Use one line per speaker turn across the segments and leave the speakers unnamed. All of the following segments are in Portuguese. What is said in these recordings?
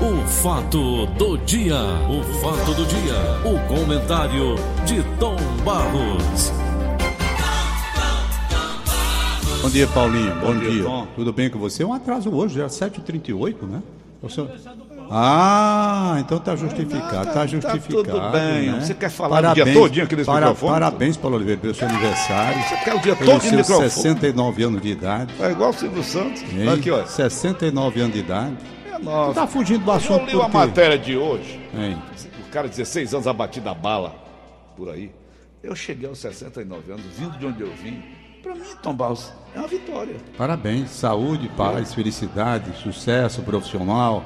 o fato do dia, o fato do dia, o comentário de Tom Barros.
Bom dia, Paulinho. Bom, Bom dia. dia. Tudo bem com você? Um atraso hoje, é 7h38, né? Senhor... Ah, então está justificado, está justificado. Tá tudo
bem. Né? Você quer falar parabéns, o dia todinho aqui nesse para, microfone?
Parabéns, Paulo Oliveira, pelo seu aniversário.
Você quer o dia todo no microfone?
69 anos de idade.
É igual o Silvio Santos.
Hein? Aqui, ó. 69 anos de idade.
Nossa.
Tá fugindo do assunto. Eu
li uma matéria de hoje. Hein? O cara, 16 anos, abatido a bala por aí. Eu cheguei aos 69 anos, vindo de onde eu vim. Para mim, Tom Barros, é uma vitória.
Parabéns. Saúde, paz, felicidade, sucesso profissional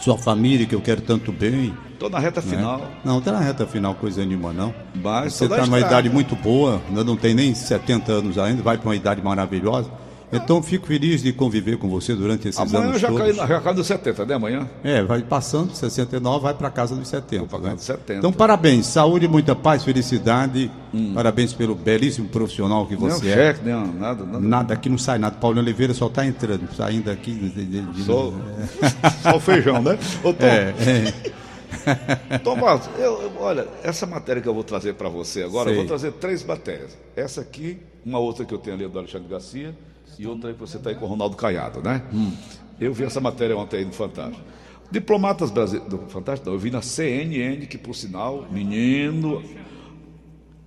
sua família, que eu quero tanto bem.
Estou na reta né? final.
Não, está na reta final coisa nenhuma, não. Mas Você está numa idade muito boa, ainda não tem nem 70 anos ainda, vai para uma idade maravilhosa. Então fico feliz de conviver com você durante esses
Amanhã
anos
já
todos.
Amanhã já cai nos 70, né? Amanhã?
É, vai passando 69, vai para casa dos 70.
Né? 70.
Então parabéns, saúde, muita paz, felicidade. Hum. Parabéns pelo belíssimo profissional que você
não,
é.
Cheque, não, nada, nada.
Nada, aqui não sai nada. Paulo Oliveira só está entrando, saindo aqui. De, de,
de, só, só o feijão, né?
Ô, Tom. É,
é. Tomás, eu, olha, essa matéria que eu vou trazer para você agora, Sei. eu vou trazer três matérias. Essa aqui, uma outra que eu tenho ali do Alexandre Garcia e outra que você está aí com o Ronaldo Caiado, né? Hum. Eu vi essa matéria ontem aí no Fantástico. Diplomatas brasileiros. Fantástico, não, eu vi na CNN, que por sinal, menino.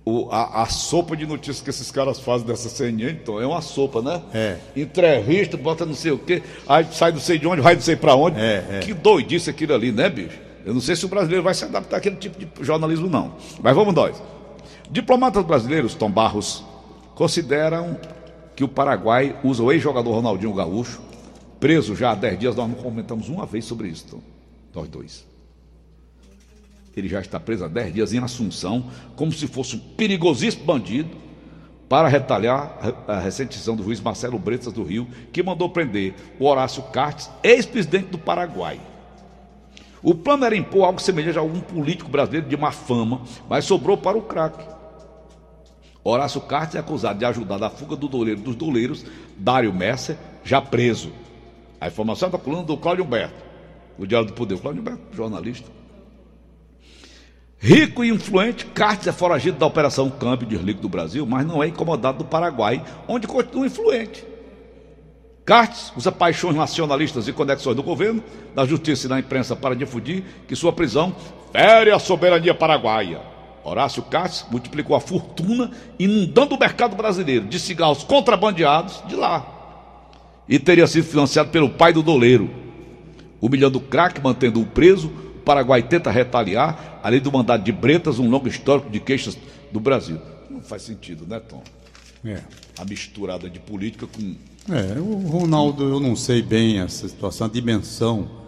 O, a, a, sopa de notícias que esses caras fazem dessa CNN, então é uma sopa, né?
É.
Entrevista, bota não sei o quê, aí sai não sei de onde, vai não sei para onde.
É, é.
Que doidice aquilo ali, né, bicho? Eu não sei se o brasileiro vai se adaptar àquele tipo de jornalismo, não. Mas vamos nós. Diplomatas brasileiros, Tom Barros, consideram que o Paraguai usa o ex-jogador Ronaldinho Gaúcho, preso já há 10 dias, nós não comentamos uma vez sobre isso, nós dois. Ele já está preso há 10 dias em Assunção, como se fosse um perigosíssimo bandido, para retalhar a recentização do juiz Marcelo Bretas do Rio, que mandou prender o Horácio Cartes, ex-presidente do Paraguai. O plano era impor algo semelhante a algum político brasileiro de má fama, mas sobrou para o craque. Horácio Cartes é acusado de ajudar na fuga do doleiro dos doleiros, Dário Messer, já preso. A informação está coluna do Cláudio Humberto, o Diário do Poder. Cláudio Humberto, jornalista. Rico e influente, Cartes é foragido da Operação Câmbio de Líquido do Brasil, mas não é incomodado do Paraguai, onde continua influente. Cartes usa paixões nacionalistas e conexões do governo, da justiça e da imprensa para difundir que sua prisão fere a soberania paraguaia. Horácio Cartes multiplicou a fortuna inundando o mercado brasileiro de cigarros contrabandeados de lá. E teria sido financiado pelo pai do doleiro. Humilhando o craque, mantendo-o preso, o Paraguai tenta retaliar, além do mandado de Bretas, um longo histórico de queixas do Brasil. Não faz sentido, né, Tom?
É.
A misturada de política com.
É, o Ronaldo, eu não sei bem essa situação, a dimensão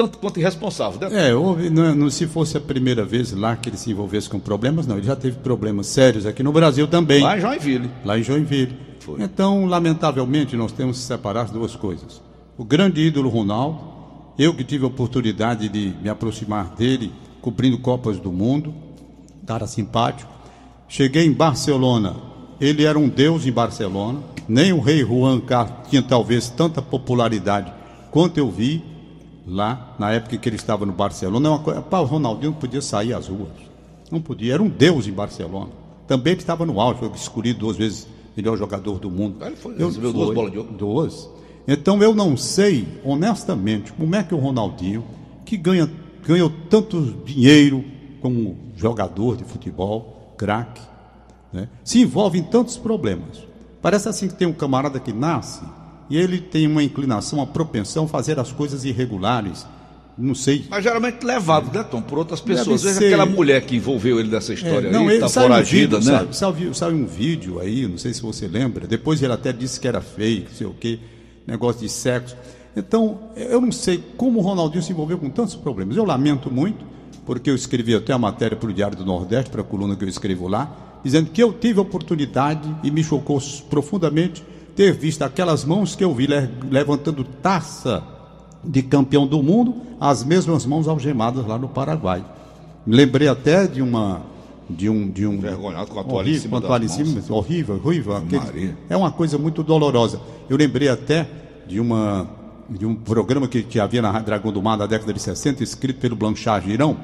tanto quanto irresponsável, né?
É, houve, não, é, não, se fosse a primeira vez lá que ele se envolvesse com problemas, não. Ele já teve problemas sérios aqui no Brasil também.
Lá em Joinville.
Lá em Joinville. Foi. Então, lamentavelmente, nós temos que separar as duas coisas. O grande ídolo Ronaldo, eu que tive a oportunidade de me aproximar dele, cobrindo Copas do Mundo, cara simpático. Cheguei em Barcelona, ele era um deus em Barcelona. Nem o rei Juan Carlos tinha talvez tanta popularidade quanto eu vi lá, na época que ele estava no Barcelona, é uma coisa, o Ronaldinho não podia sair às ruas. Não podia, era um deus em Barcelona. Também estava no auge, foi escolhido duas vezes melhor jogador do mundo.
Ele foi, eu, recebeu duas bolas de ouro.
Duas. Então eu não sei, honestamente, como é que o Ronaldinho, que ganha, ganhou tanto dinheiro como jogador de futebol, craque, né, se envolve em tantos problemas. Parece assim que tem um camarada que nasce e ele tem uma inclinação, uma propensão a fazer as coisas irregulares. Não sei.
Mas geralmente levado, né, Tom, por outras pessoas. Veja aquela mulher que envolveu ele nessa história é,
não,
aí, está foragida,
um vídeo,
né?
Saiu, saiu um vídeo aí, não sei se você lembra. Depois ele até disse que era fake, não sei o quê, negócio de sexo. Então, eu não sei como o Ronaldinho se envolveu com tantos problemas. Eu lamento muito, porque eu escrevi até a matéria para o Diário do Nordeste, para a coluna que eu escrevo lá, dizendo que eu tive a oportunidade e me chocou profundamente ter visto aquelas mãos que eu vi levantando taça de campeão do mundo, as mesmas mãos algemadas lá no Paraguai. Lembrei até de uma de um de um
envergonhado com a toalha horrível, em cima,
com a toalha em cima horrível, horrível, aquele, é uma coisa muito dolorosa. Eu lembrei até de uma de um programa que, que havia na Dragão do Mar na década de 60, escrito pelo Blanchard Girão.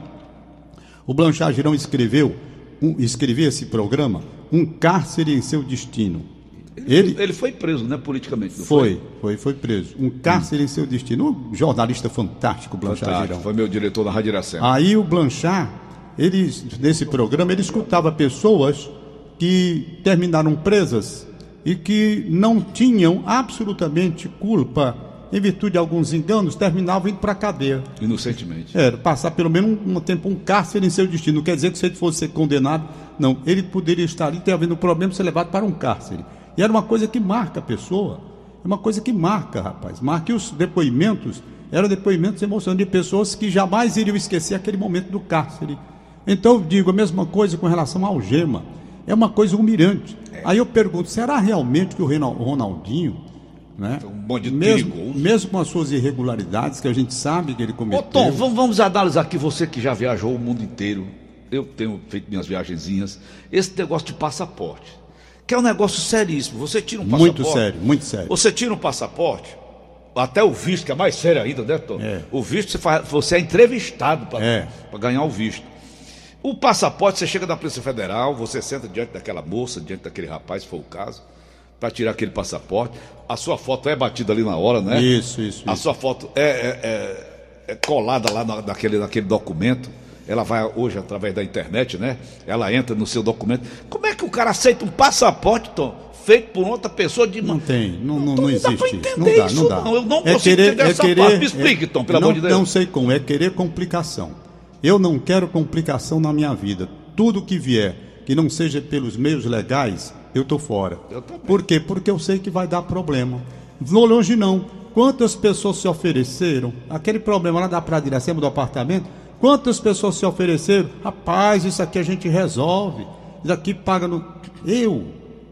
O Blanchard Girão escreveu, um, escrevia esse programa, Um Cárcere em Seu Destino.
Ele, ele foi preso, né, politicamente?
Foi, foi, foi, foi, preso. Um cárcere hum. em seu destino. Um jornalista fantástico, Blanchard fantástico, Girão.
Foi meu diretor da Rádio Iracema.
Aí o Blanchard, ele, nesse programa, ele escutava pessoas que terminaram presas e que não tinham absolutamente culpa em virtude de alguns enganos, terminavam indo para a cadeia.
Inocentemente.
Era, passar pelo menos um, um, tempo um cárcere em seu destino. Não quer dizer que se ele fosse ser condenado, não. Ele poderia estar ali, ter havido um problema, ser levado para um cárcere. E era uma coisa que marca a pessoa. É uma coisa que marca, rapaz. Marca os depoimentos eram depoimentos emocionantes de pessoas que jamais iriam esquecer aquele momento do cárcere. Então eu digo a mesma coisa com relação à algema. É uma coisa humilhante. É. Aí eu pergunto, será realmente que o Ronaldinho, né,
um
mesmo, mesmo com as suas irregularidades que a gente sabe que ele cometeu... Ô
Tom, vamos, vamos analisar aqui, você que já viajou o mundo inteiro, eu tenho feito minhas viagenzinhas, esse negócio de passaporte que é um negócio seríssimo. Você tira um
passaporte. Muito sério, muito sério.
Você tira um passaporte, até o visto, que é mais sério ainda, né, Tom? É. O visto, você, faz, você é entrevistado para é. ganhar o visto. O passaporte, você chega da Polícia Federal, você senta diante daquela moça, diante daquele rapaz, se for o caso, para tirar aquele passaporte. A sua foto é batida ali na hora, né?
Isso, isso.
A
isso.
sua foto é, é, é, é colada lá na, naquele, naquele documento ela vai hoje através da internet, né? Ela entra no seu documento. Como é que o cara aceita um passaporte, Tom, feito por outra pessoa de
Não tem, não, não, não, não existe.
Não dá, isso, não dá. Não. Eu não é consigo querer, entender é essa querer, parte. Me explique, é, Tom, pelo
não,
amor de Deus.
Não sei como, é querer complicação. Eu não quero complicação na minha vida. Tudo que vier que não seja pelos meios legais, eu estou fora. Eu Por quê? Porque eu sei que vai dar problema. Longe não. Quantas pessoas se ofereceram? Aquele problema lá da Praia de Iracema, do apartamento, Quantas pessoas se ofereceram? Rapaz, isso aqui a gente resolve. Isso aqui paga no. Eu?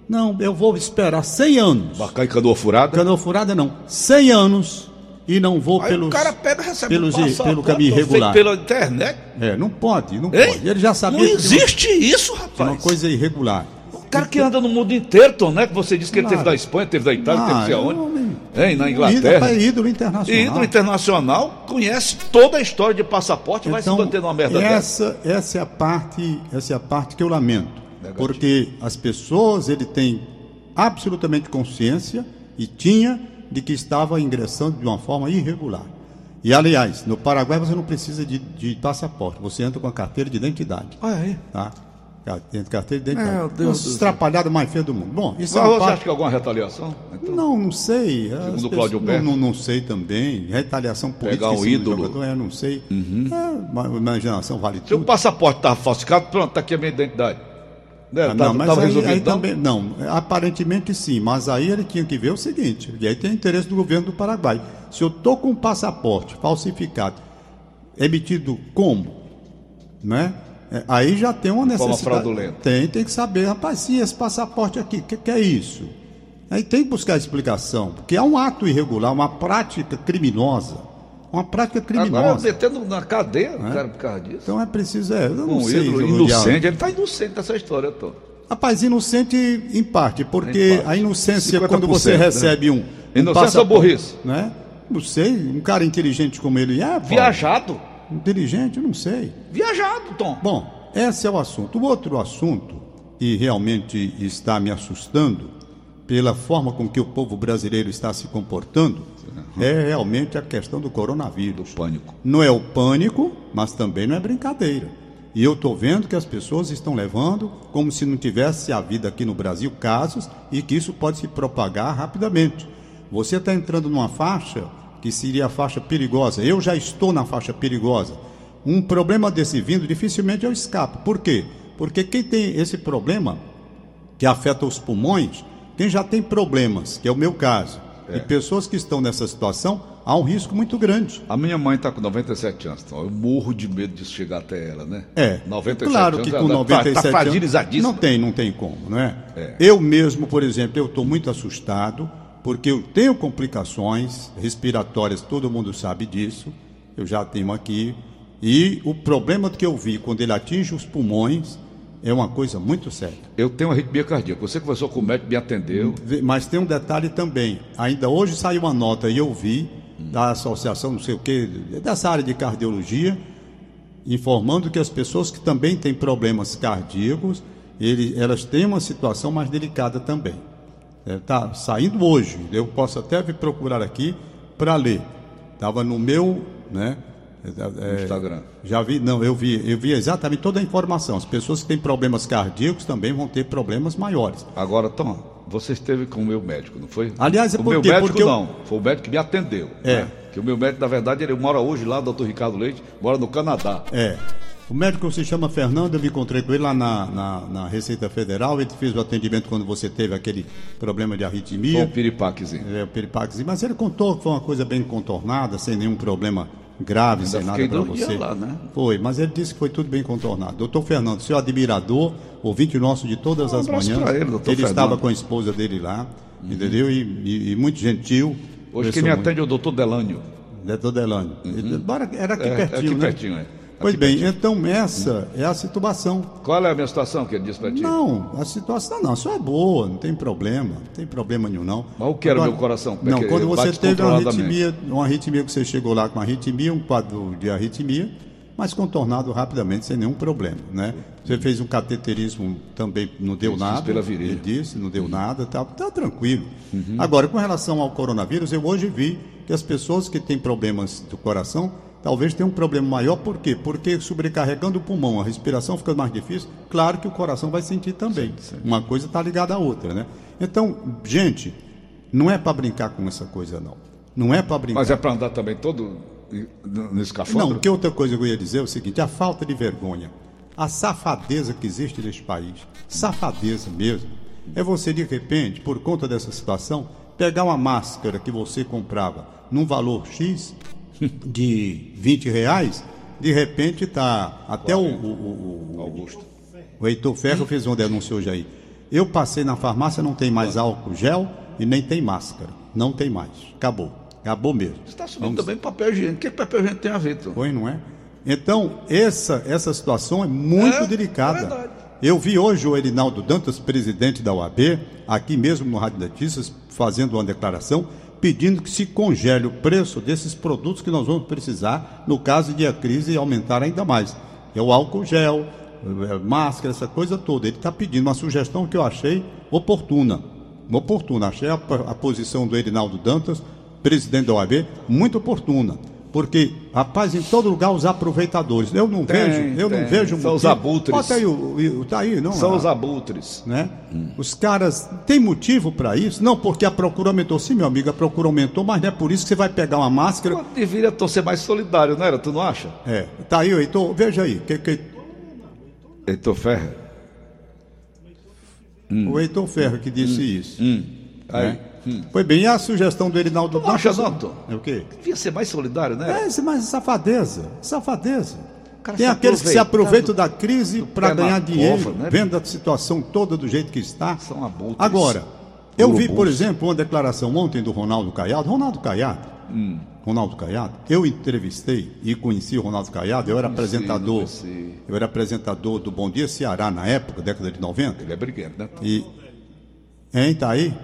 Não, eu vou esperar 100 anos.
Bacana canoa furada?
Canoa furada não. 100 anos e não vou
Aí
pelos.
O cara pega recebe
pelos, um pelo caminho irregular.
Pela internet?
É, não pode, não Ei? pode. Ele já sabia.
Não existe uma, isso, rapaz.
É uma coisa irregular.
O cara que anda no mundo inteiro, Tom, né? Que você disse que ele teve da Espanha, teve da Itália, ah, teve de onde? Hein, na Inglaterra.
Ídolo internacional.
Ídolo internacional, conhece toda a história de passaporte, então, vai se então, manter numa merda
essa, dessa. Essa é a parte, essa é a parte que eu lamento. Negativo. Porque as pessoas, ele tem absolutamente consciência e tinha de que estava ingressando de uma forma irregular. E aliás, no Paraguai você não precisa de, de passaporte, você entra com a carteira de identidade.
Ah, é?
Tá? Carteira de identidade. Meu Deus. Os atrapalhados mais feios do mundo. Bom, isso Mas
é você parte... acha que é alguma retaliação?
Então, não, não sei.
Segundo o Cláudio
não, não, não, sei também. Retaliação política.
Pegar um ídolo.
Jogador, eu não sei. Uhum. É, imaginação vale tudo.
Se o passaporte estava falsificado, pronto, está aqui a minha identidade.
Né? Ah, tá, não, mas aí, resolvido, aí também, não, aparentemente sim, mas aí ele tinha que ver o seguinte, e aí tem interesse do governo do Paraguai. Se eu estou com um passaporte falsificado, emitido como? Né? É, aí já tem uma necessidade.
Forma fraudulenta.
Tem, tem que saber, rapaz, sim, esse passaporte aqui, o que, que é isso? Aí tem que buscar explicação, porque é um ato irregular, uma prática criminosa. Uma prática criminosa. Agora
detendo na cadeia, é? cara, por causa disso.
Então é preciso, é, eu não
um
sei.
Ídolo, inocente, ele está inocente dessa história toda.
Rapaz, inocente em parte, porque em parte. a inocência, quando você né? recebe um.
um inocência ou burrice?
Né? Não sei, um cara inteligente como ele é.
Viajado.
Inteligente, não sei.
Viajado, Tom.
Bom, esse é o assunto. O outro assunto, e realmente está me assustando, pela forma com que o povo brasileiro está se comportando, uhum. é realmente a questão do coronavírus.
Do pânico.
Não é o pânico, mas também não é brincadeira. E eu estou vendo que as pessoas estão levando como se não tivesse havido aqui no Brasil casos e que isso pode se propagar rapidamente. Você está entrando numa faixa que seria a faixa perigosa. Eu já estou na faixa perigosa. Um problema desse vindo, dificilmente eu escapo. Por quê? Porque quem tem esse problema, que afeta os pulmões, quem já tem problemas, que é o meu caso, é. e pessoas que estão nessa situação, há um risco muito grande.
A minha mãe está com 97 anos, então eu morro de medo de chegar até ela, né?
É.
97
claro que com 97 tá, tá fragilizadíssima. Não tem, não tem como, não é? é. Eu mesmo, por exemplo, eu estou muito assustado porque eu tenho complicações respiratórias, todo mundo sabe disso, eu já tenho aqui, e o problema que eu vi quando ele atinge os pulmões é uma coisa muito séria.
Eu tenho arritmia cardíaca, você conversou com o médico, me atendeu.
Mas tem um detalhe também, ainda hoje saiu uma nota e eu vi da associação, não sei o quê, dessa área de cardiologia, informando que as pessoas que também têm problemas cardíacos, ele, elas têm uma situação mais delicada também. Está é, saindo hoje, eu posso até vir procurar aqui para ler. Estava no meu, né?
É, Instagram.
Já vi, não, eu vi, eu vi exatamente toda a informação. As pessoas que têm problemas cardíacos também vão ter problemas maiores.
Agora, Tom, você esteve com o meu médico, não foi?
Aliás, é
o
por
meu médico
Porque
não,
eu...
foi o médico que me atendeu.
É.
Né? Que o meu médico, na verdade, ele mora hoje lá, o doutor Ricardo Leite, mora no Canadá.
É. O médico se chama Fernando, eu me encontrei com ele lá na, na, na, Receita Federal, ele fez o atendimento quando você teve aquele problema de arritmia.
Foi um piripaquezinho.
É, o piripaquezinho, mas ele contou que foi uma coisa bem contornada, sem nenhum problema grave,
Ainda
sem nada para você.
Lá, né?
Foi, mas ele disse que foi tudo bem contornado. Doutor Fernando, seu admirador, ouvinte nosso de todas um as manhãs.
Ele,
ele
Fernando.
estava com a esposa dele lá, uhum. entendeu? E, e, e, muito gentil.
Hoje quem me
muito...
atende é o doutor Delânio.
Doutor Delânio. Uhum. Era aqui
é,
pertinho,
aqui
né?
pertinho, é.
Pois bem, então essa é a situação.
Qual é a minha situação que ele disse para ti?
Não, a situação não, só é boa, não tem problema, não tem problema nenhum não.
Mas o que era Agora, meu coração?
Não, quando você teve uma arritmia, uma arritmia que você chegou lá com arritmia, um quadro de arritmia, mas contornado rapidamente, sem nenhum problema, né? Você fez um cateterismo, também não deu nada.
Pela virilha.
Ele disse, não deu uhum. nada, tá, tá tranquilo. Uhum. Agora, com relação ao coronavírus, eu hoje vi que as pessoas que têm problemas do coração talvez tenha um problema maior, por quê? Porque sobrecarregando o pulmão, a respiração fica mais difícil, claro que o coração vai sentir também. Sim, sim. Uma coisa está ligada à outra, né? Então, gente, não é para brincar com essa coisa, não. Não é para brincar.
Mas é para andar também todo no escafandro?
Não, que outra coisa que eu ia dizer é o seguinte, a falta de vergonha, a safadeza que existe nesse país, safadeza mesmo, é você, de repente, por conta dessa situação, pegar uma máscara que você comprava num valor X de 20 reais, de repente está até o, o, o, Augusto. O Heitor Ferro fez uma denúncia hoje aí. Eu passei na farmácia, não tem mais álcool gel e nem tem máscara. Não tem mais. Acabou. Acabou mesmo.
Você está subindo também papel higiênico. O que, que papel higiênico tem a ver, então?
Pois não é? Então, essa, essa situação é muito é, delicada. É eu vi hoje o Erinaldo Dantas, presidente da OAB, aqui mesmo no Rádio Notícias, fazendo uma declaração pedindo que se congele o preço desses produtos que nós vamos precisar no caso de a crise aumentar ainda mais. É o álcool gel, é, máscara, essa coisa toda. Ele está pedindo uma sugestão que eu achei oportuna. Oportuna. Achei a, a posição do Erinaldo Dantas, presidente da OAB, muito oportuna porque, rapaz, em todo lugar os aproveitadores. Eu não tem, vejo, eu tem. não vejo
São os abutres.
Bota aí, o, o, tá aí, não?
São os abutres.
Né? Hum. Os caras têm motivo para isso? Não, porque a procura aumentou. Sim, meu amigo, a procura aumentou, mas não é por isso que você vai pegar uma máscara. Pô,
deveria ser mais solidário, não era? Tu não acha?
É. Tá aí, Heitor, veja aí. Que, que...
Heitor Ferro.
Hum. O Heitor Ferro que disse
hum.
isso.
Hum. Aí. Né?
Hum. Foi bem, e a sugestão do Erinaldo
Zanto?
É o quê?
Devia ser mais solidário, né?
É, mais safadeza. Safadeza. Tem aqueles que se aproveitam da crise para ganhar dinheiro, cova, né? vendo a situação toda do jeito que está.
São abutres.
Agora, eu vi, por exemplo, uma declaração ontem do Ronaldo Caiado. Ronaldo Caiado, hum. Ronaldo Caiado, eu entrevistei e conheci o Ronaldo Caiado, eu era apresentador. Eu era apresentador do Bom Dia Ceará na época, década de 90.
Ele é briguento, né?
E. Hein, tá aí?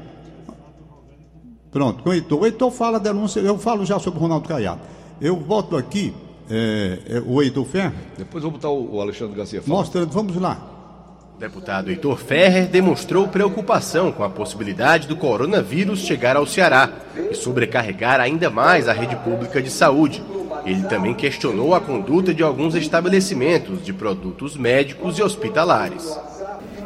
Pronto, com o Heitor. O Heitor fala a denúncia, eu falo já sobre o Ronaldo Caiado. Eu volto aqui, é, é, o Heitor Ferrer.
Depois vou botar o, o Alexandre Garcia
fala. Mostrando, vamos lá.
O deputado Heitor Ferrer demonstrou preocupação com a possibilidade do coronavírus chegar ao Ceará e sobrecarregar ainda mais a rede pública de saúde. Ele também questionou a conduta de alguns estabelecimentos de produtos médicos e hospitalares.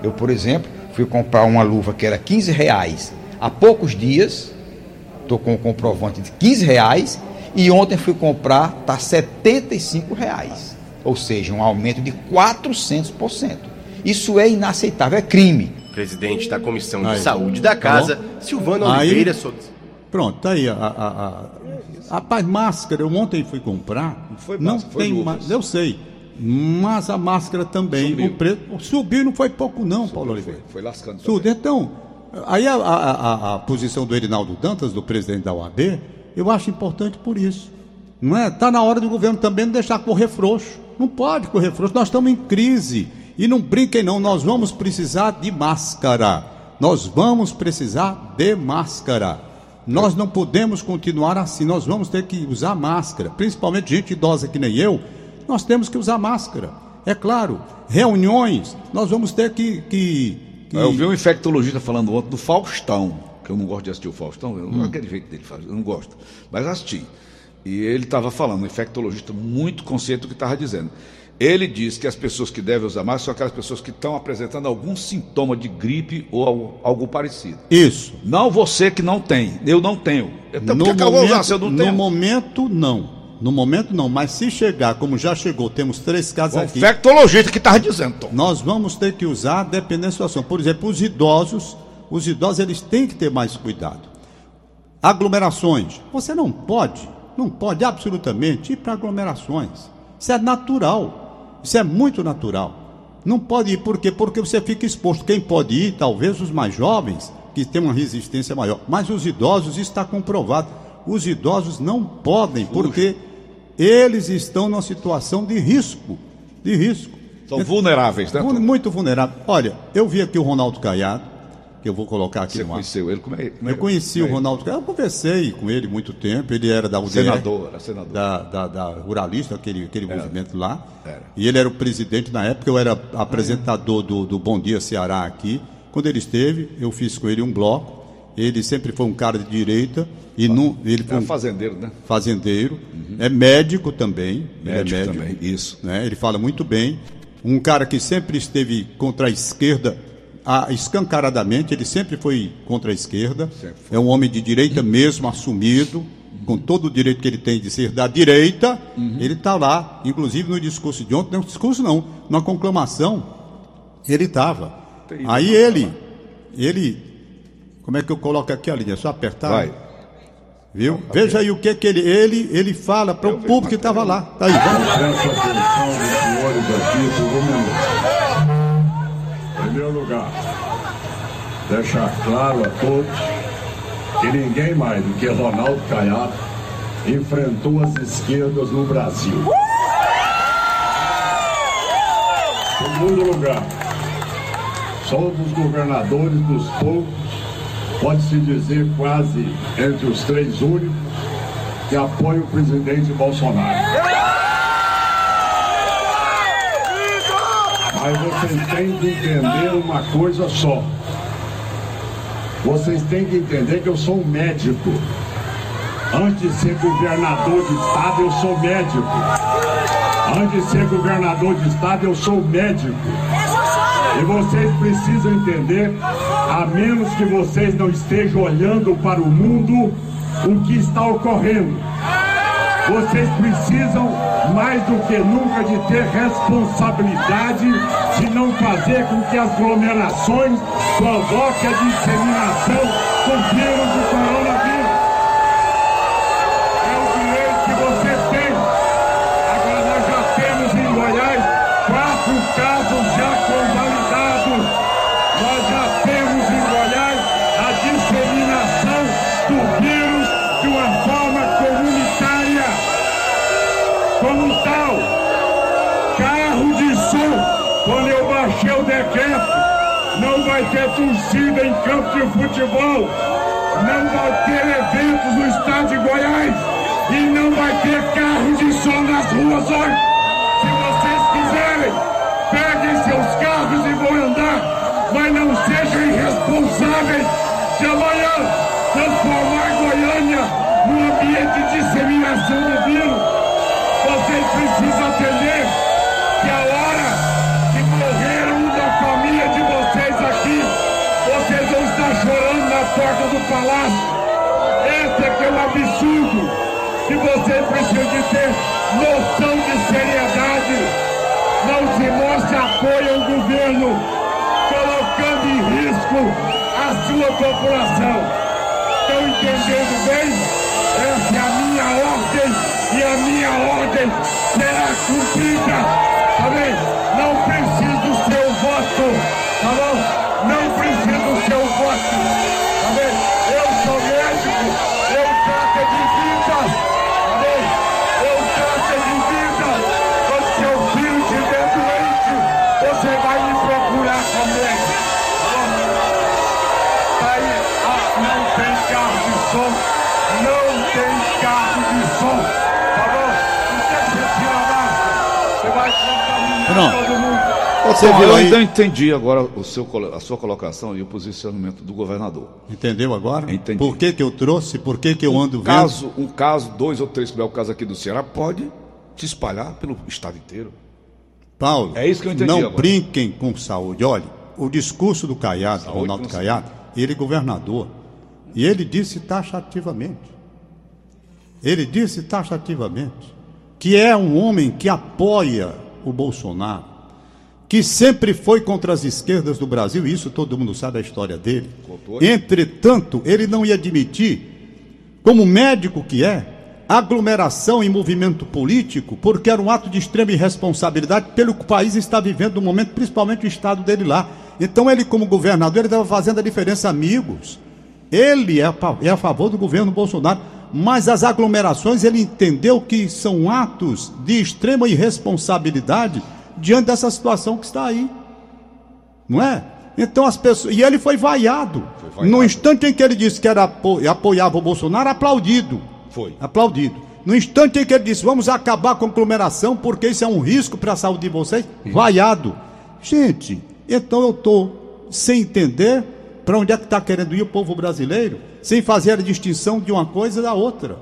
Eu, por exemplo, fui comprar uma luva que era 15 reais há poucos dias Estou com o comprovante de 15 reais e ontem fui comprar, está 75 reais. Ou seja, um aumento de 400%. Isso é inaceitável, é crime.
Presidente da Comissão aí. de Saúde da tá Casa, tá Silvano aí, Oliveira.
Pronto, tá aí a, a, a, Rapaz, máscara, eu ontem fui comprar. Não foi máscara, não tem mais. Eu sei. Mas a máscara também. Subiu. O preço subiu, não foi pouco, não, Subiu, Paulo Oliveira.
Foi, foi lascando.
Subiu. Então, Aí a, a, a, a, posição do Erinaldo Dantas, do presidente da OAB, eu acho importante por isso. Não é? Está na hora do governo também não deixar correr frouxo. Não pode correr frouxo. Nós estamos em crise. E não brinquem não, nós vamos precisar de máscara. Nós vamos precisar de máscara. Nós não podemos continuar assim, nós vamos ter que usar máscara, principalmente gente idosa que nem eu, nós temos que usar máscara. É claro, reuniões, nós vamos ter que. que, que...
Eu vi um infectologista falando ontem do Faustão, que eu não gosto de assistir o Faustão, eu, hum. aquele jeito dele faz, eu não gosto, mas assisti. E ele estava falando, um infectologista muito consciente do que estava dizendo. Ele diz que as pessoas que devem usar máscara são aquelas pessoas que estão apresentando algum sintoma de gripe ou algo, algo parecido.
Isso.
Não você que não tem. Eu não tenho.
Então, no por que, momento, eu vou usar se eu não tenho? No momento, não. No momento, não. Mas se chegar, como já chegou, temos três casos
o
aqui.
infectologista que estava dizendo, Tom.
Nós vamos ter que usar dependendo da situação. Por exemplo, os idosos, os idosos eles têm que ter mais cuidado. Aglomerações. Você não pode, não pode absolutamente ir para aglomerações. Isso é natural. Isso é muito natural. Não pode ir, por quê? Porque você fica exposto. Quem pode ir, talvez os mais jovens, que têm uma resistência maior. Mas os idosos, isso está comprovado. Os idosos não podem, porque eles estão numa situação de risco. De risco.
São vulneráveis, né?
Muito vulneráveis. Olha, eu vi aqui o Ronaldo Caiado que eu vou colocar aqui.
Você conheceu ele? Como é, como
é, eu conheci o é Ronaldo, eu conversei com ele muito tempo, ele era da UDR.
Senador, era senador.
Da, da, da Ruralista, aquele, aquele movimento lá. Era. E ele era o presidente na época, eu era apresentador do, do Bom Dia Ceará aqui. Quando ele esteve, eu fiz com ele um bloco. Ele sempre foi um cara de direita. E não, ele foi um
fazendeiro, né?
Fazendeiro. Uhum. É médico também.
Médico,
é
médico também, isso.
Né? Ele fala muito bem. Um cara que sempre esteve contra a esquerda a, escancaradamente, ele sempre foi contra a esquerda, é um homem de direita mesmo, assumido, com todo o direito que ele tem de ser da direita, uhum. ele está lá, inclusive no discurso de ontem, não discurso não, na conclamação, ele estava. Aí ele, ele, como é que eu coloco aqui a linha? Só apertar? Vai. Viu? Veja aí o que que ele, ele, ele fala para o público que estava lá. Tá aí, vamos.
primeiro lugar, deixar claro a todos que ninguém mais do que Ronaldo Caiado enfrentou as esquerdas no Brasil. Segundo lugar, somos governadores dos poucos, pode-se dizer quase entre os três únicos, que apoiam o presidente Bolsonaro. Mas vocês têm que entender uma coisa só. Vocês têm que entender que eu sou um médico. Antes de ser governador de estado, eu sou médico. Antes de ser governador de estado, eu sou médico. E vocês precisam entender, a menos que vocês não estejam olhando para o mundo, o que está ocorrendo. Vocês precisam, mais do que nunca, de ter responsabilidade de não fazer com que as aglomerações provoquem a disseminação do vírus do coronavírus. Em campo de futebol, não vai ter eventos no estado de Goiás e não vai ter carro de som nas ruas hoje. Se vocês quiserem, peguem seus carros e vão andar, mas não sejam irresponsáveis de amanhã transformar Goiânia num ambiente de disseminação do vírus. Vocês precisam entender que a hora porta do palácio. Esse é é um absurdo que vocês precisam de ter noção de seriedade. Não se mostre apoio ao governo, colocando em risco a sua população estão entendendo bem? Essa é a minha ordem e a minha ordem será cumprida. Tá bem? Não preciso do seu voto. Tá bom? Não preciso
Pronto.
Você viu, eu ainda entendi agora o seu, a sua colocação e o posicionamento do governador.
Entendeu agora?
Entendi.
Por que, que eu trouxe? Por que, que eu ando
um
vendo?
caso, Um caso, dois ou três, como é o caso aqui do Ceará, pode se espalhar pelo estado inteiro.
Paulo,
É isso que eu entendi
não
agora.
brinquem com saúde. Olha, o discurso do Caiado,
Saúde
Ronaldo Caiado, ele é governador. E ele disse taxativamente. Ele disse taxativamente que é um homem que apoia o Bolsonaro, que sempre foi contra as esquerdas do Brasil, e isso todo mundo sabe a história dele. Entretanto, ele não ia admitir, como médico que é, aglomeração em movimento político, porque era um ato de extrema irresponsabilidade pelo que o país está vivendo no momento, principalmente o estado dele lá. Então ele, como governador, ele estava fazendo a diferença, amigos. Ele é a, é a favor do governo Bolsonaro, mas as aglomerações ele entendeu que são atos de extrema irresponsabilidade diante dessa situação que está aí. Não é? Então as pessoas. E ele foi vaiado.
vaiado.
No instante em que ele disse que era apo... apoiava o Bolsonaro, aplaudido.
Foi.
Aplaudido. No instante em que ele disse, vamos acabar com a aglomeração, porque isso é um risco para a saúde de vocês, vaiado. Gente, então eu estou sem entender para onde é que está querendo ir o povo brasileiro, sem fazer a distinção de uma coisa da outra.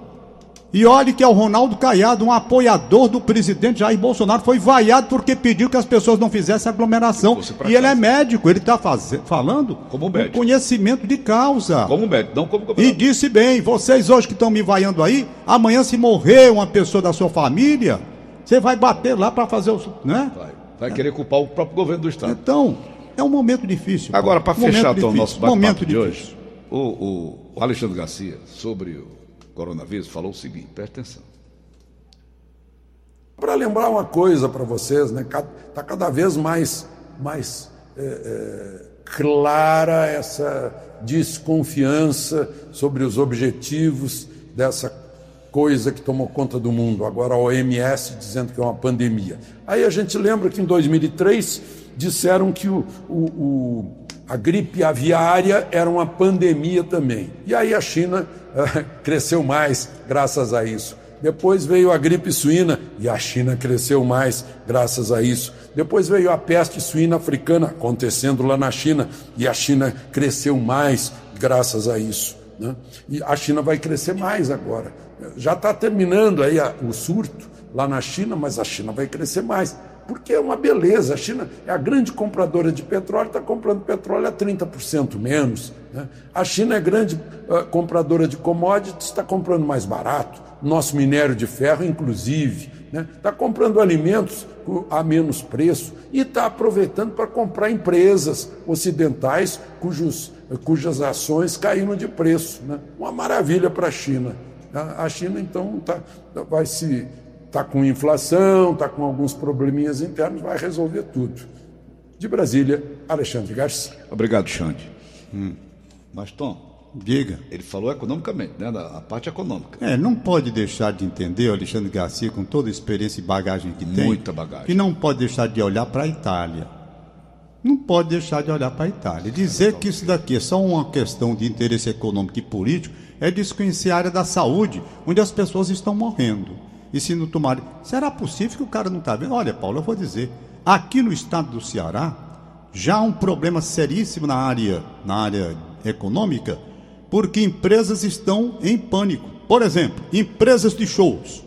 E olhe que é o Ronaldo Caiado, um apoiador do presidente Jair Bolsonaro, foi vaiado porque pediu que as pessoas não fizessem aglomeração. E ele é médico, ele está falando
Como
com
médico.
conhecimento de causa.
Como médico, não como
E
governador.
disse bem, vocês hoje que estão me vaiando aí, amanhã se morrer uma pessoa da sua família, você vai bater lá para fazer o. Né?
Vai, vai querer culpar o próprio governo do estado.
Então, é um momento difícil.
Agora, para fechar então, o nosso bate-papo de
difícil.
hoje, o, o- o Alexandre Garcia, sobre o coronavírus, falou o seguinte: presta atenção.
Para lembrar uma coisa para vocês, né? Está cada vez mais, mais é, é, clara essa desconfiança sobre os objetivos dessa coisa que tomou conta do mundo. Agora a OMS dizendo que é uma pandemia. Aí a gente lembra que em 2003 disseram que o, o, o- a gripe aviária era uma pandemia também. E aí a China eh, cresceu mais graças a isso. Depois veio a gripe suína e a China cresceu mais graças a isso. Depois veio a peste suína africana acontecendo lá na China e a China cresceu mais graças a isso. né? E a China vai crescer mais agora. Já está terminando aí a- o surto lá na China, mas a China vai crescer mais. Porque é uma beleza. A China é a grande compradora de petróleo, está comprando petróleo a 30% menos. né? A China é grande ah, compradora de commodities, está comprando mais barato. Nosso minério de ferro, inclusive. Está comprando alimentos a menos preço e está aproveitando para comprar empresas ocidentais cujos, cujas ações caíram de preço. né? Uma maravilha para a China. A a China, então, tá, vai se está com inflação, está com alguns probleminhas internos, vai resolver tudo. De Brasília, Alexandre Garcia.
Obrigado, Xande. Mas, Tom,
Diga.
ele falou economicamente, né? da- A parte econômica.
É, não pode deixar de entender, o Alexandre Garcia, com toda a experiência e bagagem que tem.
Muita bagagem.
Que não pode deixar de olhar para a Itália. Não pode deixar de olhar para a Itália. Dizer que isso daqui é só uma questão de interesse econômico e político é desconhecer a área da saúde, onde as pessoas estão morrendo. E se não tomarem. Será possível que o cara não está vendo? Olha, Paulo, eu vou dizer. Aqui no estado do Ceará, já há um problema seríssimo na área, na área econômica, porque empresas estão em pânico. Por exemplo, empresas de shows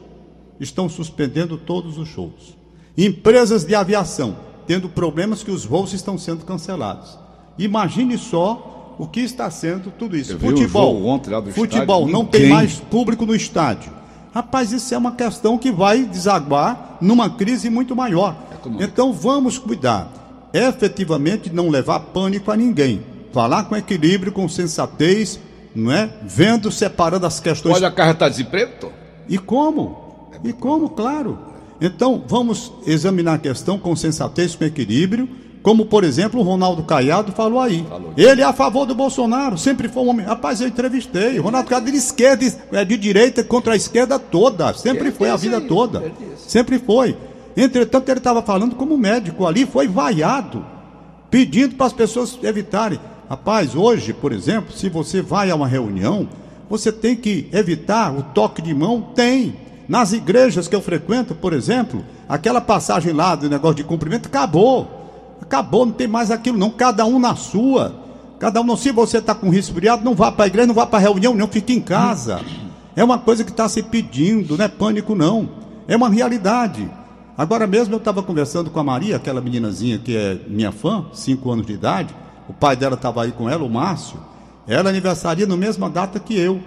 estão suspendendo todos os shows. Empresas de aviação tendo problemas que os voos estão sendo cancelados. Imagine só o que está sendo tudo isso.
Eu
Futebol.
ontem
Futebol
estádio,
não tem
ninguém-
mais público no estádio. Rapaz, isso é uma questão que vai desaguar numa crise muito maior.
Econômica.
Então vamos cuidar efetivamente não levar pânico a ninguém. Falar com equilíbrio, com sensatez, não é? Vendo, separando as questões
Pode acarretar desemprego, Tom?
e como? E como, claro. Então, vamos examinar a questão com sensatez, com equilíbrio, como, por exemplo, o Ronaldo Caiado falou aí.
Falou.
Ele é a favor do Bolsonaro, sempre foi um homem. Rapaz, eu entrevistei. O Ronaldo Caiado de esquerda, é de direita contra a esquerda toda. Sempre foi a vida toda. Sempre foi. Entretanto, ele estava falando como médico ali, foi vaiado, pedindo para as pessoas evitarem. Rapaz, hoje, por exemplo, se você vai a uma reunião, você tem que evitar o toque de mão? Tem. Nas igrejas que eu frequento, por exemplo, aquela passagem lá do negócio de cumprimento acabou. Acabou, não tem mais aquilo não. Cada um na sua. Cada um, se você está com resfriado, não vá para a igreja, não vá para reunião, não, fique em casa. É uma coisa que está se pedindo, não é pânico não. É uma realidade. Agora mesmo eu estava conversando com a Maria, aquela meninazinha que é minha fã, 5 anos de idade. O pai dela estava aí com ela, o Márcio. Ela aniversaria na mesma data que eu.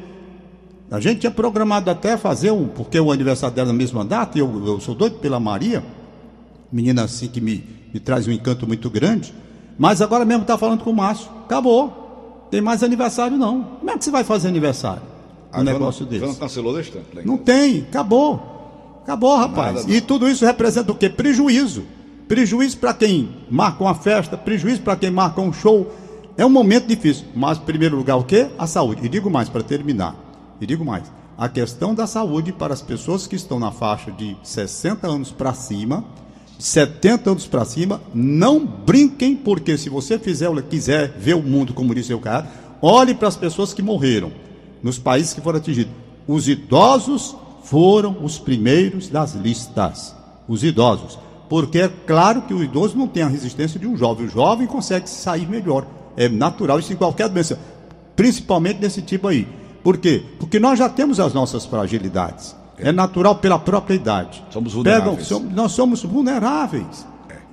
A gente tinha programado até fazer um, porque o aniversário dela na mesma data, e eu, eu sou doido pela Maria, menina assim que me, me traz um encanto muito grande. Mas agora mesmo está falando com o Márcio. Acabou. Tem mais aniversário não. Como é que você vai fazer aniversário? Um negócio desse.
Não cancelou né?
Não tem, acabou. Acabou, rapaz.
Nada,
e tudo isso representa o quê? Prejuízo. Prejuízo para quem marca uma festa, prejuízo para quem marca um show. É um momento difícil. Mas, em primeiro lugar, o quê? A saúde. E digo mais, para terminar. E digo mais. A questão da saúde para as pessoas que estão na faixa de 60 anos para cima, 70 anos para cima, não brinquem, porque se você fizer, quiser ver o mundo, como disse o cara, olhe para as pessoas que morreram nos países que foram atingidos. Os idosos foram os primeiros das listas. Os idosos. Porque é claro que o idoso não tem a resistência de um jovem. O jovem consegue sair melhor. É natural isso em qualquer doença. Principalmente desse tipo aí. Por quê? Porque nós já temos as nossas fragilidades. É natural pela própria idade.
Somos vulneráveis.
Pegam- nós somos vulneráveis.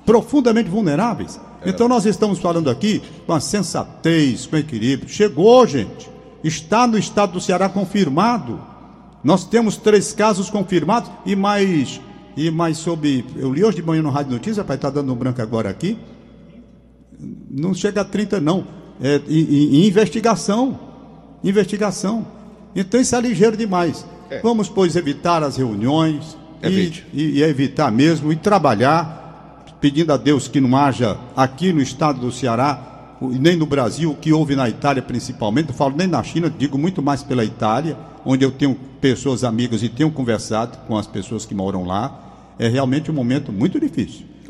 Profundamente vulneráveis. Então nós estamos falando aqui com a sensatez, com equilíbrio. Chegou, gente. Está no estado do Ceará confirmado. Nós temos três casos confirmados e mais e mais sobre. Eu li hoje de manhã no Rádio Notícias, rapaz, está dando um branco agora aqui. Não chega a 30, não. É, e, e- e investigação. Investigação. Então isso é ligeiro demais.
É.
Vamos, pois, evitar as reuniões e, e, e evitar mesmo e trabalhar, pedindo a Deus que não haja aqui no estado do Ceará, nem no Brasil, o que houve na Itália principalmente, não falo nem na China, digo muito mais pela Itália, onde eu tenho pessoas amigas e tenho conversado com as pessoas que moram lá. É realmente um momento muito difícil.